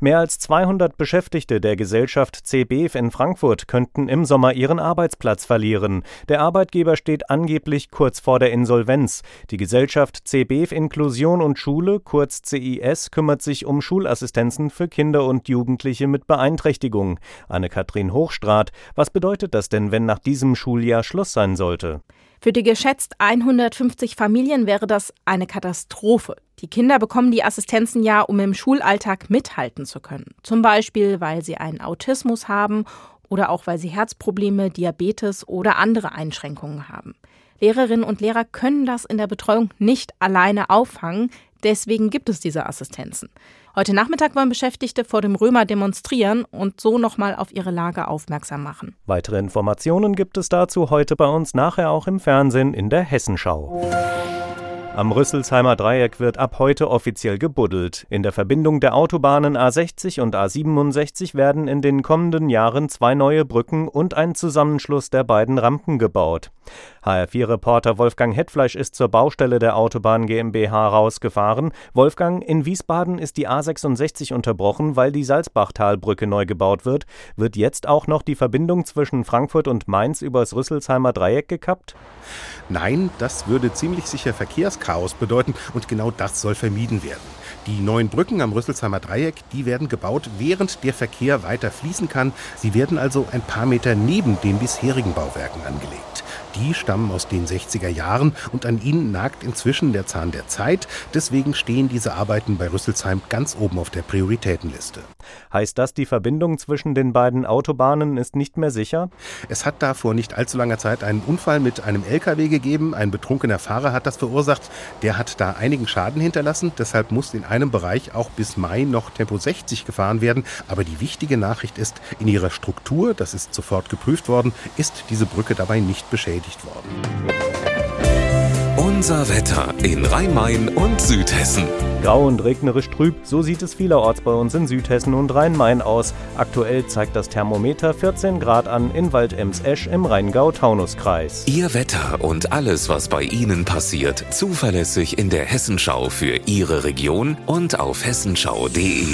Mehr als 200 Beschäftigte der Gesellschaft CBF in Frankfurt könnten im Sommer ihren Arbeitsplatz verlieren. Der Arbeitgeber steht angeblich kurz vor der Insolvenz. Die Gesellschaft CBF Inklusion und Schule, kurz CIS, kümmert sich um Schulassistenzen für Kinder und Jugendliche mit Beeinträchtigung. Anne-Kathrin Hochstrat, was bedeutet das denn, wenn nach diesem Schuljahr Schluss sein sollte? Für die geschätzt 150 Familien wäre das eine Katastrophe. Die Kinder bekommen die Assistenzen ja, um im Schulalltag mithalten zu können. Zum Beispiel, weil sie einen Autismus haben oder auch weil sie Herzprobleme, Diabetes oder andere Einschränkungen haben. Lehrerinnen und Lehrer können das in der Betreuung nicht alleine auffangen, deswegen gibt es diese Assistenzen. Heute Nachmittag wollen Beschäftigte vor dem Römer demonstrieren und so nochmal auf ihre Lage aufmerksam machen. Weitere Informationen gibt es dazu heute bei uns nachher auch im Fernsehen in der Hessenschau. Am Rüsselsheimer Dreieck wird ab heute offiziell gebuddelt. In der Verbindung der Autobahnen A60 und A67 werden in den kommenden Jahren zwei neue Brücken und ein Zusammenschluss der beiden Rampen gebaut. HR4-Reporter Wolfgang Hetfleisch ist zur Baustelle der Autobahn GmbH rausgefahren. Wolfgang, in Wiesbaden ist die A66 unterbrochen, weil die Salzbachtalbrücke neu gebaut wird. Wird jetzt auch noch die Verbindung zwischen Frankfurt und Mainz übers Rüsselsheimer Dreieck gekappt? Nein, das würde ziemlich sicher Verkehrschaos bedeuten und genau das soll vermieden werden. Die neuen Brücken am Rüsselsheimer Dreieck, die werden gebaut, während der Verkehr weiter fließen kann. Sie werden also ein paar Meter neben den bisherigen Bauwerken angelegt. Die stammen aus den 60er Jahren und an ihnen nagt inzwischen der Zahn der Zeit. Deswegen stehen diese Arbeiten bei Rüsselsheim ganz oben auf der Prioritätenliste. Heißt das, die Verbindung zwischen den beiden Autobahnen ist nicht mehr sicher? Es hat da vor nicht allzu langer Zeit einen Unfall mit einem LKW gegeben. Ein betrunkener Fahrer hat das verursacht. Der hat da einigen Schaden hinterlassen. Deshalb muss in einem Bereich auch bis Mai noch Tempo 60 gefahren werden. Aber die wichtige Nachricht ist, in ihrer Struktur, das ist sofort geprüft worden, ist diese Brücke dabei nicht beschädigt worden. Unser Wetter in Rhein-Main und Südhessen. Grau und regnerisch trüb, so sieht es vielerorts bei uns in Südhessen und Rhein-Main aus. Aktuell zeigt das Thermometer 14 Grad an in Waldemsesch im Rheingau-Taunus-Kreis. Ihr Wetter und alles, was bei Ihnen passiert, zuverlässig in der Hessenschau für Ihre Region und auf hessenschau.de.